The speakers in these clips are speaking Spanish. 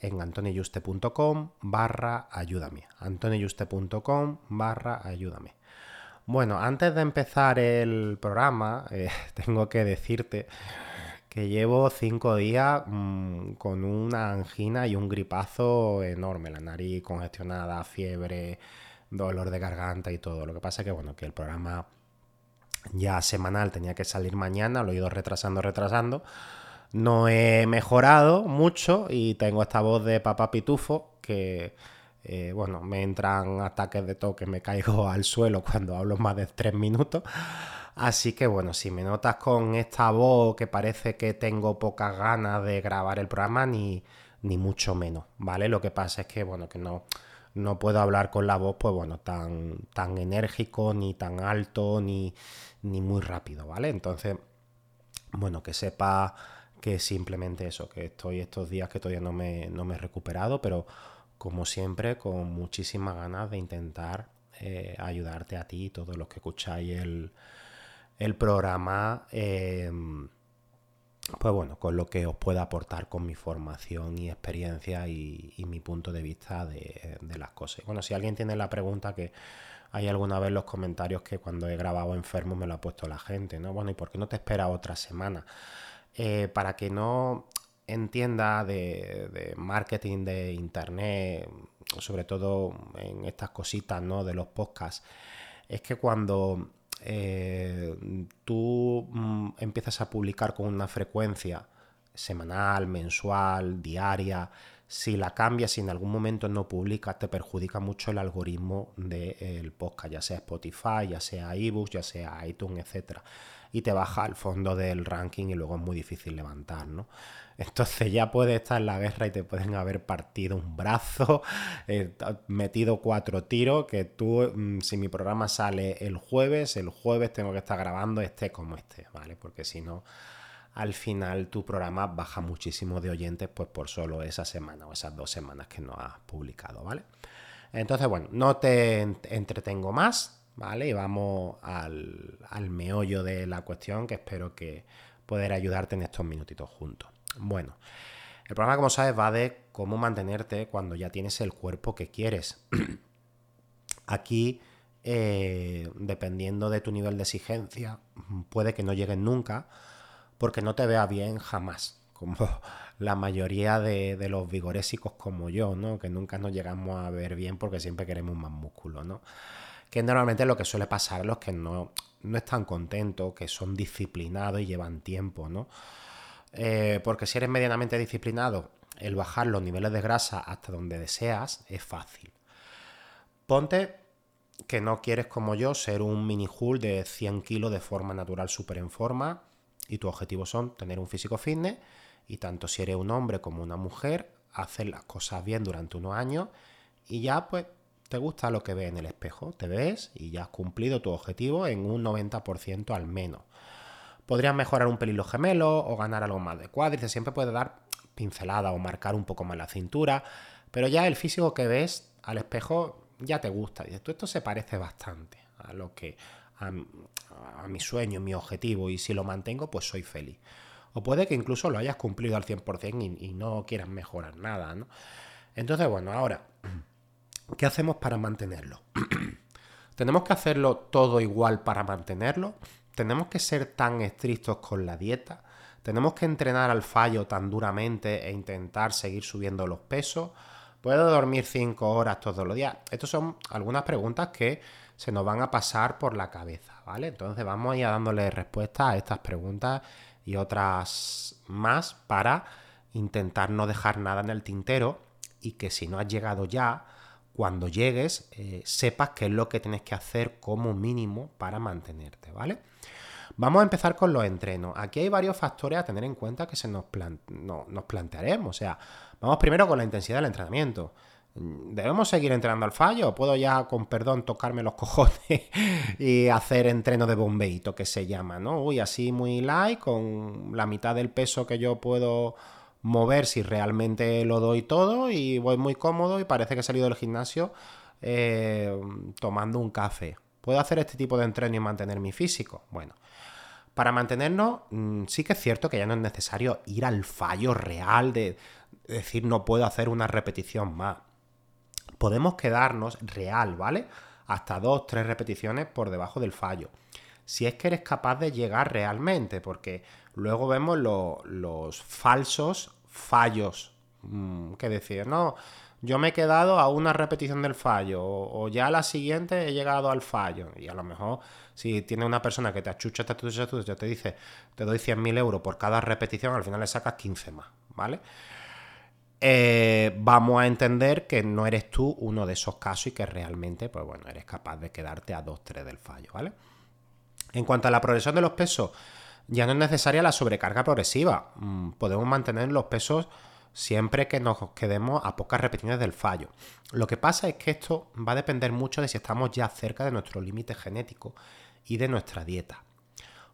en antoniuste.com barra ayúdame. antoniuste.com barra ayúdame. Bueno, antes de empezar el programa, eh, tengo que decirte que llevo cinco días mm, con una angina y un gripazo enorme, la nariz congestionada, fiebre, dolor de garganta y todo. Lo que pasa es que, bueno, que el programa ya semanal tenía que salir mañana, lo he ido retrasando, retrasando no he mejorado mucho y tengo esta voz de papá pitufo que, eh, bueno, me entran ataques de toque, me caigo al suelo cuando hablo más de tres minutos. Así que bueno, si me notas con esta voz que parece que tengo pocas ganas de grabar el programa, ni, ni mucho menos, ¿vale? Lo que pasa es que, bueno, que no, no puedo hablar con la voz, pues bueno, tan, tan enérgico, ni tan alto, ni, ni muy rápido, ¿vale? Entonces, bueno, que sepa que simplemente eso, que estoy estos días que todavía no me, no me he recuperado, pero como siempre, con muchísimas ganas de intentar eh, ayudarte a ti y todos los que escucháis el, programa, em, pues bueno, con lo que os pueda aportar con mi formación y experiencia y, mi punto de vista de, de, las cosas. Bueno, si alguien tiene la pregunta que hay alguna vez los comentarios que cuando he grabado enfermo me lo ha puesto la gente, ¿no? Bueno, ¿y por qué no te espera otra semana? Eh, para que no entienda de, marketing de internet, sobre todo en estas cositas ¿no? de los podcasts, es que cuando eh, tú mm, empiezas a publicar con una frecuencia semanal, mensual, diaria, si la cambias, si en algún momento no publicas, te perjudica mucho el algoritmo del podcast, ya sea Spotify, ya sea ebooks, ya sea iTunes, etcétera y te baja al fondo del ranking y luego es muy difícil levantar, ¿no? Entonces ya puedes estar en la guerra y te pueden haber partido un brazo, eh, metido cuatro tiros, que tú, mm, si mi programa sale el jueves, el jueves tengo que estar grabando este como este, ¿vale? Porque si no, al final tu programa baja muchísimo de oyentes pues por solo esa semana o esas dos semanas que no has publicado, ¿vale? Entonces, bueno, no te entretengo más, ¿vale? Y vamos al, meollo de la cuestión que espero que poder ayudarte en estos minutitos juntos. Bueno, el programa, como sabes, va de cómo mantenerte cuando ya tienes el cuerpo que quieres. Aquí, eh, dependiendo de tu nivel de exigencia, puede que no llegues nunca porque no te vea bien jamás, como la mayoría de, de, los vigorésicos como yo, ¿no? Que nunca nos llegamos a ver bien porque siempre queremos más músculo, ¿no? que normalmente lo que suele pasar los que no, no están contentos, que son disciplinados y llevan tiempo, ¿no? Eh, porque si eres medianamente disciplinado, el bajar los niveles de grasa hasta donde deseas es fácil. Ponte que no quieres como yo ser un mini hull de 100 kilos de forma natural súper en forma y tu objetivo son tener un físico fitness y tanto si eres un hombre como una mujer, hacer las cosas bien durante unos años y ya pues te gusta lo que ves en el espejo, te ves y ya has cumplido tu objetivo en un 90% al menos. Podrías mejorar un pelín los gemelos o ganar algo más de cuádriceps, siempre puedes dar pincelada o marcar un poco más la cintura, pero ya el físico que ves al espejo ya te gusta. Dices, tú esto se parece bastante a lo que a, mi sueño, mi objetivo, y si lo mantengo, pues soy feliz. O puede que incluso lo hayas cumplido al 100% y, y no quieras mejorar nada, ¿no? Entonces, bueno, ahora, ¿qué hacemos para mantenerlo? ¿Tenemos que hacerlo todo igual para mantenerlo? ¿Tenemos que ser tan estrictos con la dieta? ¿Tenemos que entrenar al fallo tan duramente e intentar seguir subiendo los pesos? ¿Puedo dormir 5 horas todos los días? Estas son algunas preguntas que se nos van a pasar por la cabeza, ¿vale? Entonces vamos a ir dándole respuesta a estas preguntas y otras más para intentar no dejar nada en el tintero y que si no has llegado ya, cuando llegues, eh, sepas qué es lo que tienes que hacer como mínimo para mantenerte, ¿vale? Vamos a empezar con los entrenos. Aquí hay varios factores a tener en cuenta que se nos, nos plantearemos. O sea, vamos primero con la intensidad del entrenamiento. ¿Debemos seguir entrenando al fallo? ¿O puedo ya, con perdón, tocarme los cojones y hacer entreno de bombeito, que se llama, ¿no? Uy, así muy light, con la mitad del peso que yo puedo mover si realmente lo doy todo y voy muy cómodo y parece que he salido del gimnasio eh, tomando un café. ¿Puedo hacer este tipo de entreno y mantener mi físico? Bueno, para mantenernos mm, sí que es cierto que ya no es necesario ir al fallo real de decir no puedo hacer una repetición más. Podemos quedarnos real, ¿vale? Hasta dos, tres repeticiones por debajo del fallo. Si es que eres capaz de llegar realmente, porque luego vemos los falsos fallos. Mm, ¿Qué decir? No, yo me he quedado a una repetición del fallo o, ya a la siguiente he llegado al fallo. Y a lo mejor si tiene una persona que te achucha, te achucha, te, te dice, te doy 100.000 euros por cada repetición, al final le sacas 15 más, ¿vale? Eh, vamos a entender que no eres tú uno de esos casos y que realmente, pues bueno, eres capaz de quedarte a 2-3 del fallo, ¿vale? En cuanto a la progresión de los pesos, ya no es necesaria la sobrecarga progresiva. Mm, podemos mantener los pesos siempre que nos quedemos a pocas repeticiones del fallo. Lo que pasa es que esto va a depender mucho de si estamos ya cerca de nuestro límite genético y de nuestra dieta.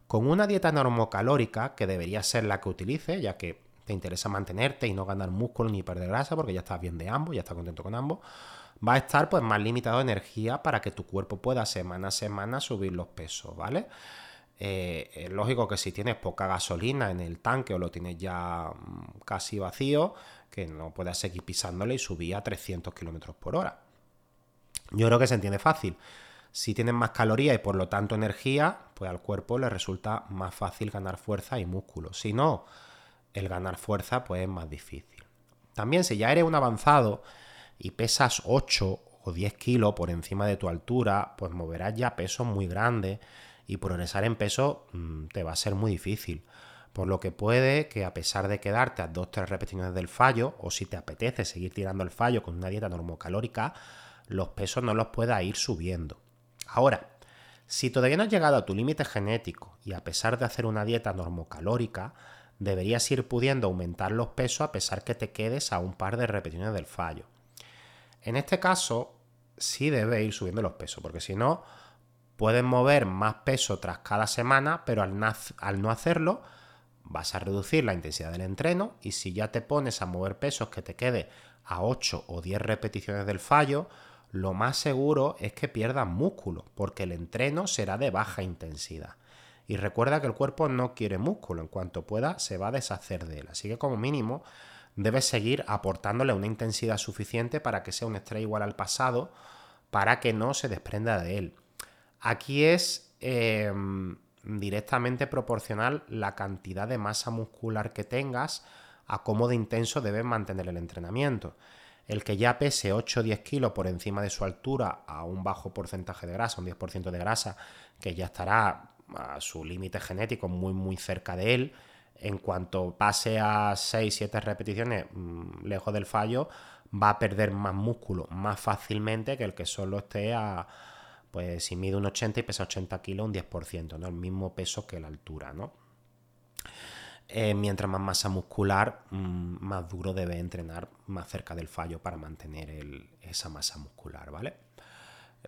Con una dieta normocalórica, que debería ser la que utilice, ya que te interesa mantenerte y no ganar músculo ni perder grasa, porque ya estás bien de ambos, ya estás contento con ambos, va a estar pues más limitado de energía para que tu cuerpo pueda semana a semana subir los pesos, ¿vale? Eh, es lógico que si tienes poca gasolina en el tanque o lo tienes ya mm, casi vacío, que no puedas seguir pisándole y subir a 300 km por hora. Yo creo que se entiende fácil. Si tienes más calorías y por lo tanto energía, pues al cuerpo le resulta más fácil ganar fuerza y músculo. Si no, el ganar fuerza pues es más difícil. También si ya eres un avanzado y pesas 8 o 10 kilos por encima de tu altura, pues moverás ya pesos muy grandes y progresar en peso mm, te va a ser muy difícil. Por lo que puede que a pesar de quedarte a 2-3 repeticiones del fallo, o si te apetece seguir tirando el fallo con una dieta normocalórica, los pesos no los pueda ir subiendo. Ahora, si todavía no has llegado a tu límite genético y a pesar de hacer una dieta normocalórica, deberías ir pudiendo aumentar los pesos a pesar que te quedes a un par de repeticiones del fallo. En este caso, sí debe ir subiendo los pesos, porque si no, Puedes mover más peso tras cada semana, pero al, no hacerlo vas a reducir la intensidad del entreno y si ya te pones a mover pesos que te quede a 8 o 10 repeticiones del fallo, lo más seguro es que pierdas músculo, porque el entreno será de baja intensidad. Y recuerda que el cuerpo no quiere músculo, en cuanto pueda se va a deshacer de él. Así que como mínimo debes seguir aportándole una intensidad suficiente para que sea un estrés igual al pasado, para que no se desprenda de él. Aquí es em, directamente proporcional la cantidad de masa muscular que tengas a cómo de intenso debes mantener el entrenamiento. El que ya pese 8 o 10 kilos por encima de su altura a un bajo porcentaje de grasa, un 10% de grasa, que ya estará a su límite genético muy muy cerca de él, en cuanto pase a 6-7 repeticiones mm, lejos del fallo, va a perder más músculo más fácilmente que el que solo esté a, pues si mide un 80 y pesa 80 kilos, un 10%, ¿no? El mismo peso que la altura, ¿no? Eh, mientras más masa muscular, mm, más duro debe entrenar más cerca del fallo para mantener esa masa muscular, ¿vale?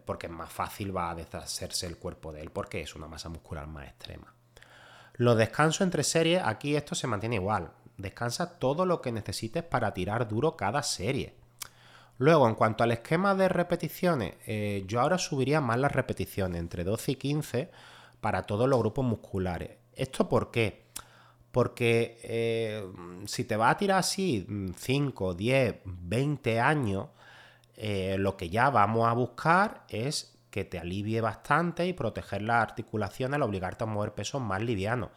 Porque más fácil va a deshacerse el cuerpo de él porque es una masa muscular más extrema. Los descansos entre series, aquí esto se mantiene igual. Descansa todo lo que necesites para tirar duro cada serie. Luego, en cuanto al esquema de repeticiones, eh, yo ahora subiría más las repeticiones, entre 12 y 15, para todos los grupos musculares. ¿Esto por qué? Porque eh, si te va a tirar así 5, 10, 20 años, eh, lo que ya vamos a buscar es que te alivie bastante y proteger las articulaciones al obligarte a mover pesos más livianos.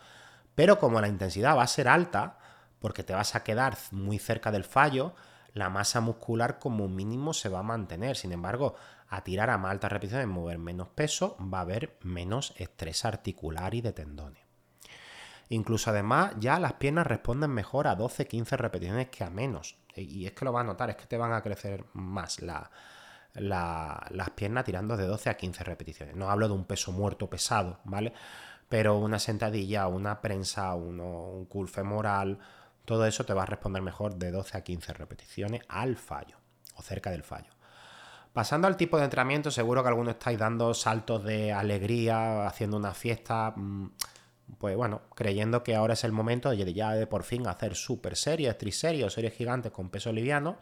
Pero como la intensidad va a ser alta, porque te vas a quedar muy cerca del fallo, la masa muscular como mínimo se va a mantener. Sin embargo, a tirar a más altas repeticiones, mover menos peso, va a haber menos estrés articular y de tendones. Incluso además ya las piernas responden mejor a 12-15 repeticiones que a menos. Y es que lo vas a notar, es que te van a crecer más las piernas tirando de 12 a 15 repeticiones. No hablo de un peso muerto pesado, ¿vale? Pero una sentadilla, una prensa, un cool femoral, todo eso te va a responder mejor de 12 a 15 repeticiones al fallo o cerca del fallo. Pasando al tipo de entrenamiento, seguro que algunos estáis dando saltos de alegría, haciendo una fiesta, mm, pues bueno, creyendo que ahora es el momento de ya de por fin hacer super series, triseries o series gigantes con peso liviano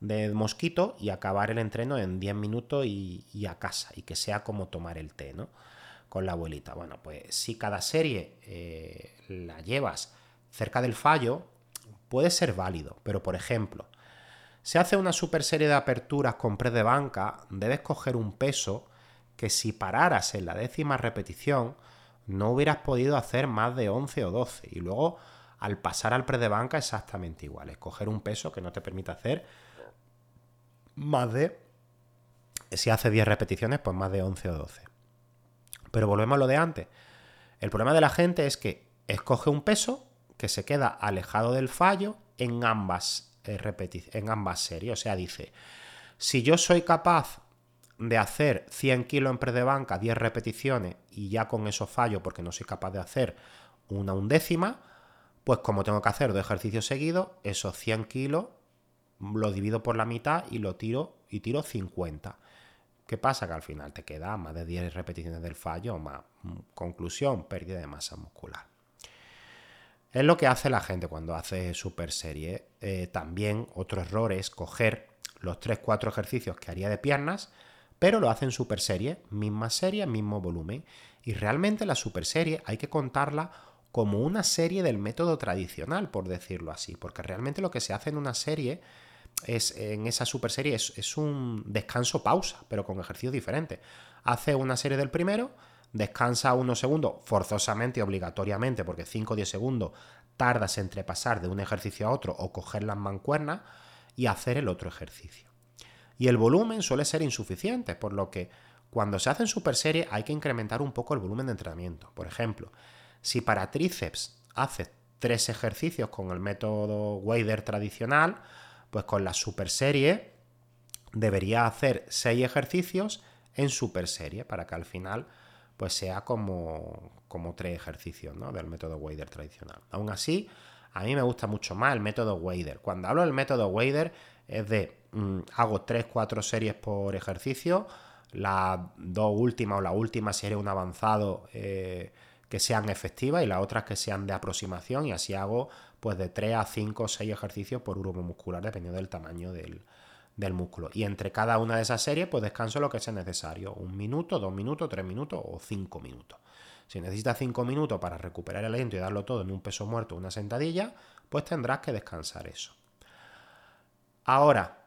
de mosquito y acabar el entreno en 10 minutos y, a casa y que sea como tomar el té, ¿no? Con la abuelita. Bueno, pues si cada serie eh, la llevas cerca del fallo, puede ser válido, pero por ejemplo, si hace una super serie de aperturas con press de banca, debes coger un peso que si pararas en la décima repetición, no hubieras podido hacer más de 11 o 12. Y luego, al pasar al press de banca, exactamente igual. Es coger un peso que no te permite hacer más de. Si hace 10 repeticiones, pues más de 11 o 12. Pero volvemos a lo de antes. El problema de la gente es que escoge un peso que se queda alejado del fallo en ambas, eh, en ambas series. O sea, dice, si yo soy capaz de hacer 100 kilos en press de banca, 10 repeticiones, y ya con eso fallo porque no soy capaz de hacer una undécima, pues como tengo que hacer dos ejercicios seguidos, esos 100 kilos lo divido por la mitad y lo tiro y tiro 50. ¿Qué pasa? Que al final te queda más de 10 repeticiones del fallo, más mm, conclusión, pérdida de masa muscular. Es lo que hace la gente cuando hace super serie. Eh, también otro error es coger los 3-4 ejercicios que haría de piernas, pero lo hace en super serie, misma serie, mismo volumen. Y realmente la super serie hay que contarla como una serie del método tradicional, por decirlo así, porque realmente lo que se hace en una serie es en esa super serie es, un descanso pausa, pero con ejercicios diferentes. Hace una serie del primero, descansa unos segundos, forzosamente obligatoriamente, porque 5 o 10 segundos tardas entre pasar de un ejercicio a otro o coger las mancuernas y hacer el otro ejercicio. Y el volumen suele ser insuficiente, por lo que cuando se hace en super serie hay que incrementar un poco el volumen de entrenamiento. Por ejemplo, si para tríceps haces tres ejercicios con el método Wader tradicional, pues con la super serie debería hacer seis ejercicios en super serie para que al final pues sea como, como tres ejercicios ¿no? del método Wader tradicional. Aún así, a mí me gusta mucho más el método Wader. Cuando hablo del método Wader es de mm, hago tres, cuatro series por ejercicio, las dos últimas o la última serie un avanzado eh, que sean efectivas y las otras que sean de aproximación y así hago pues de 3 a 5 o 6 ejercicios por grupo muscular dependiendo del tamaño del, del músculo. Y entre cada una de esas series, pues descanso lo que sea necesario. Un minuto, dos minutos, tres minutos o cinco minutos. Si necesitas cinco minutos para recuperar el aliento y darlo todo en un peso muerto una sentadilla, pues tendrás que descansar eso. Ahora,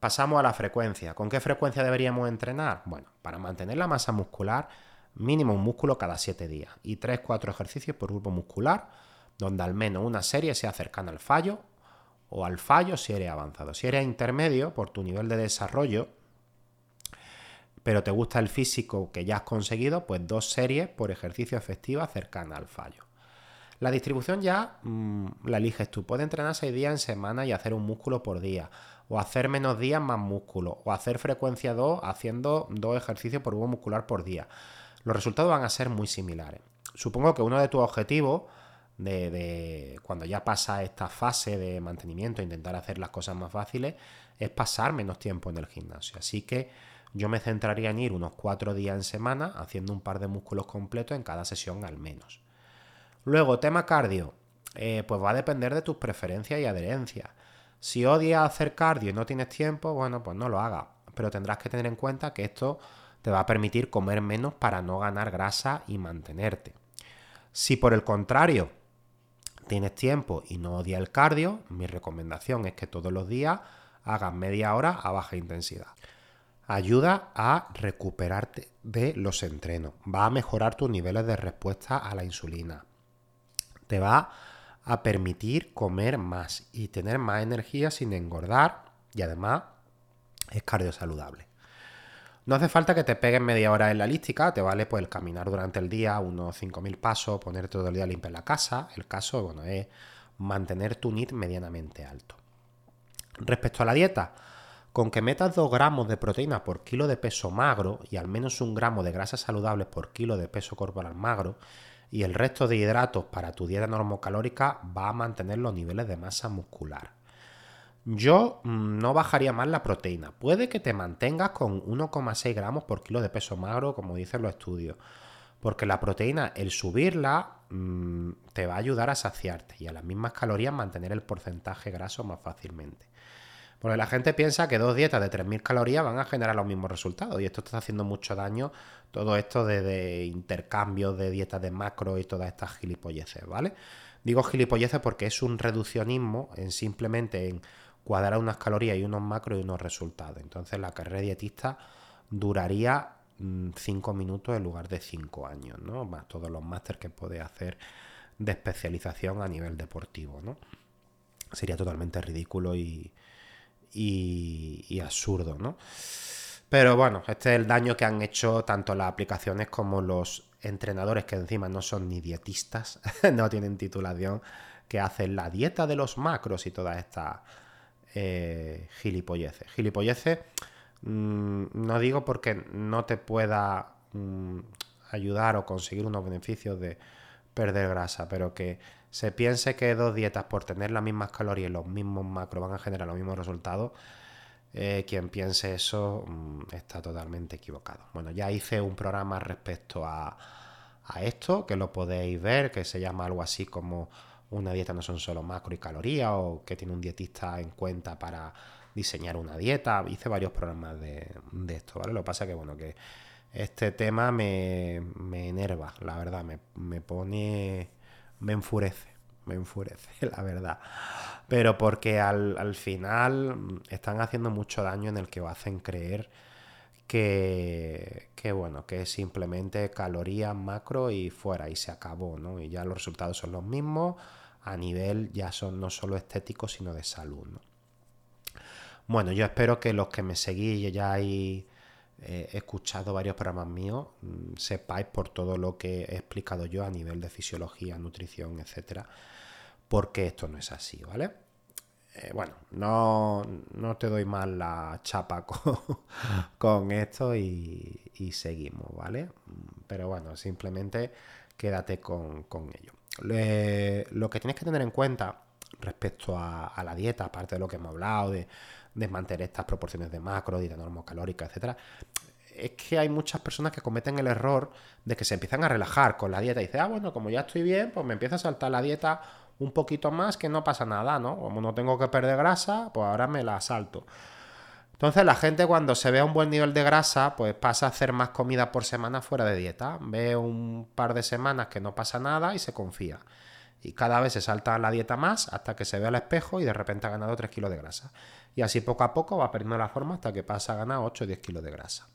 pasamos a la frecuencia. ¿Con qué frecuencia deberíamos entrenar? Bueno, para mantener la masa muscular, mínimo un músculo cada 7 días y 3-4 ejercicios por grupo muscular, donde al menos una serie sea cercana al fallo o al fallo si eres avanzado. Si eres intermedio por tu nivel de desarrollo, pero te gusta el físico que ya has conseguido, pues dos series por ejercicio efectiva cercana al fallo. La distribución ya mm, la eliges tú. Puedes entrenar seis días en semana y hacer un músculo por día. O hacer menos días más músculo. O hacer frecuencia 2 haciendo dos ejercicios por grupo muscular por día. Los resultados van a ser muy similares. Supongo que uno de tus objetivos de, cuando ya pasa esta fase de mantenimiento, intentar hacer las cosas más fáciles, es pasar menos tiempo en el gimnasio. Así que yo me centraría en ir unos cuatro días en semana haciendo un par de músculos completos en cada sesión al menos. Luego, tema cardio, eh, pues va a depender de tus preferencias y adherencias. Si odias hacer cardio y no tienes tiempo, bueno, pues no lo hagas. Pero tendrás que tener en cuenta que esto te va a permitir comer menos para no ganar grasa y mantenerte. Si por el contrario tienes tiempo y no odias el cardio, mi recomendación es que todos los días hagas media hora a baja intensidad. Ayuda a recuperarte de los entrenos, va a mejorar tus niveles de respuesta a la insulina, te va a permitir comer más y tener más energía sin engordar y además es cardio saludable. No hace falta que te pegues media hora en la elíptica, te vale pues el caminar durante el día unos 5.000 pasos, poner todo el día limpio en la casa. El caso, bueno, es mantener tu NIT medianamente alto. Respecto a la dieta, con que metas 2 gramos de proteína por kilo de peso magro y al menos un gramo de grasas saludables por kilo de peso corporal magro y el resto de hidratos para tu dieta normocalórica va a mantener los niveles de masa muscular. Yo mm, no bajaría más la proteína. Puede que te mantengas con 1,6 gramos por kilo de peso magro, como dicen los estudios. Porque la proteína, el subirla, mm, te va a ayudar a saciarte y a las mismas calorías mantener el porcentaje graso más fácilmente. Porque la gente piensa que dos dietas de 3.000 calorías van a generar los mismos resultados y esto está haciendo mucho daño, todo esto de, intercambios de dietas de macro y todas estas gilipolleces, ¿vale? Digo gilipolleces porque es un reduccionismo en simplemente en cuadrar unas calorías y unos macros y unos resultados. Entonces la carrera dietista duraría 5 mm, minutos en lugar de 5 años, ¿no? Más todos los másteres que puede hacer de especialización a nivel deportivo, ¿no? Sería totalmente ridículo y, y, absurdo, ¿no? Pero bueno, este es el daño que han hecho tanto las aplicaciones como los entrenadores que encima no son ni dietistas, no tienen titulación, que hacen la dieta de los macros y todas estas eh, gilipolleces. Gilipolleces mm, no digo porque no te pueda mm, ayudar o conseguir unos beneficios de perder grasa, pero que se piense que dos dietas por tener las mismas calorías y los mismos macros van a generar los mismos resultados, eh, quien piense eso mm, está totalmente equivocado. Bueno, ya hice un programa respecto a, esto, que lo podéis ver, que se llama algo así como una dieta no son solo macro y calorías o que tiene un dietista en cuenta para diseñar una dieta. Hice varios programas de, esto, ¿vale? Lo que pasa que, bueno, que este tema me, me enerva, la verdad, me, me, pone, me enfurece, me enfurece, la verdad. Pero porque al, al final están haciendo mucho daño en el que hacen creer que, que, bueno, que es simplemente calorías macro y fuera y se acabó, ¿no? Y ya los resultados son los mismos a nivel ya son no solo estéticos, sino de salud. Bueno, yo espero que los que me seguís ya hayáis eh, escuchado varios programas míos, mm, sepáis por todo lo que he explicado yo a nivel de fisiología, nutrición, etcétera, porque esto no es así, ¿vale? Eh, bueno, no, te doy más la chapa con, esto y, seguimos, ¿vale? Pero bueno, simplemente quédate con, con ello lo que tienes que tener en cuenta respecto a, la dieta, aparte de lo que hemos hablado, de, mantener estas proporciones de macro, dieta normocalórica, etcétera, es que hay muchas personas que cometen el error de que se empiezan a relajar con la dieta y dicen, ah, bueno, como ya estoy bien, pues me empieza a saltar la dieta un poquito más, que no pasa nada, ¿no? Como no tengo que perder grasa, pues ahora me la salto. Entonces la gente cuando se ve a un buen nivel de grasa, pues pasa a hacer más comida por semana fuera de dieta. Ve un par de semanas que no pasa nada y se confía. Y cada vez se salta la dieta más hasta que se ve al espejo y de repente ha ganado 3 kilos de grasa. Y así poco a poco va perdiendo la forma hasta que pasa a ganar 8 o 10 kilos de grasa.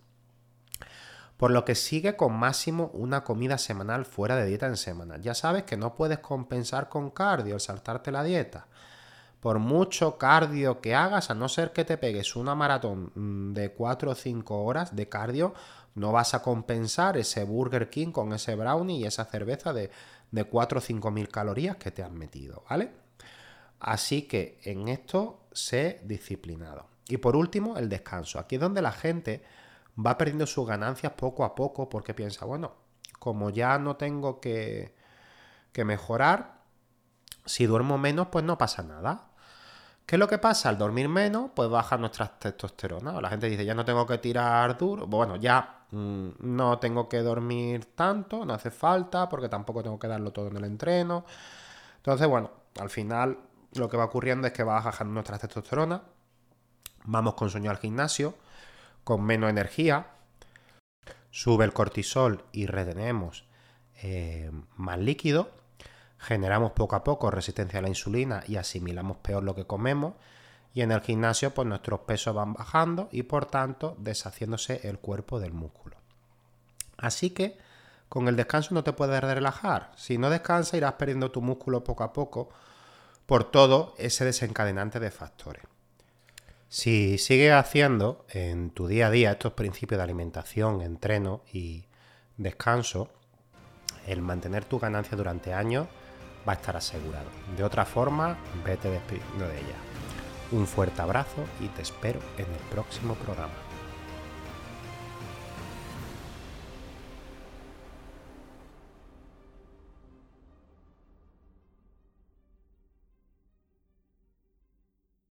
Por lo que sigue con máximo una comida semanal fuera de dieta en semana. Ya sabes que no puedes compensar con cardio el saltarte la dieta por mucho cardio que hagas, a no ser que te pegues una maratón mm, de 4 o 5 horas de cardio, no vas a compensar ese Burger King con ese brownie y esa cerveza de, de 4 o 5 mil calorías que te han metido, ¿vale? Así que en esto sé disciplinado. Y por último, el descanso. Aquí es donde la gente va perdiendo sus ganancias poco a poco porque piensa, bueno, como ya no tengo que, que mejorar, si duermo menos, pues no pasa nada. ¿Qué es lo que pasa? Al dormir menos, pues baja nuestra testosterona. La gente dice, ya no tengo que tirar duro. Bueno, ya mm, no tengo que dormir tanto, no hace falta, porque tampoco tengo que darlo todo en el entreno. Entonces, bueno, al final lo que va ocurriendo es que va bajando nuestra testosterona, vamos con sueño al gimnasio, con menos energía, sube el cortisol y retenemos eh, más líquido, generamos poco a poco resistencia a la insulina y asimilamos peor lo que comemos y en el gimnasio pues nuestros pesos van bajando y por tanto deshaciéndose el cuerpo del músculo. Así que con el descanso no te puedes relajar. Si no descansas irás perdiendo tu músculo poco a poco por todo ese desencadenante de factores. Si sigues haciendo en tu día a día estos principios de alimentación, entreno y descanso, el mantener tu ganancia durante años va a estar asegurado. De otra forma, vete despidiendo de ella. Un fuerte abrazo y te espero en el próximo programa.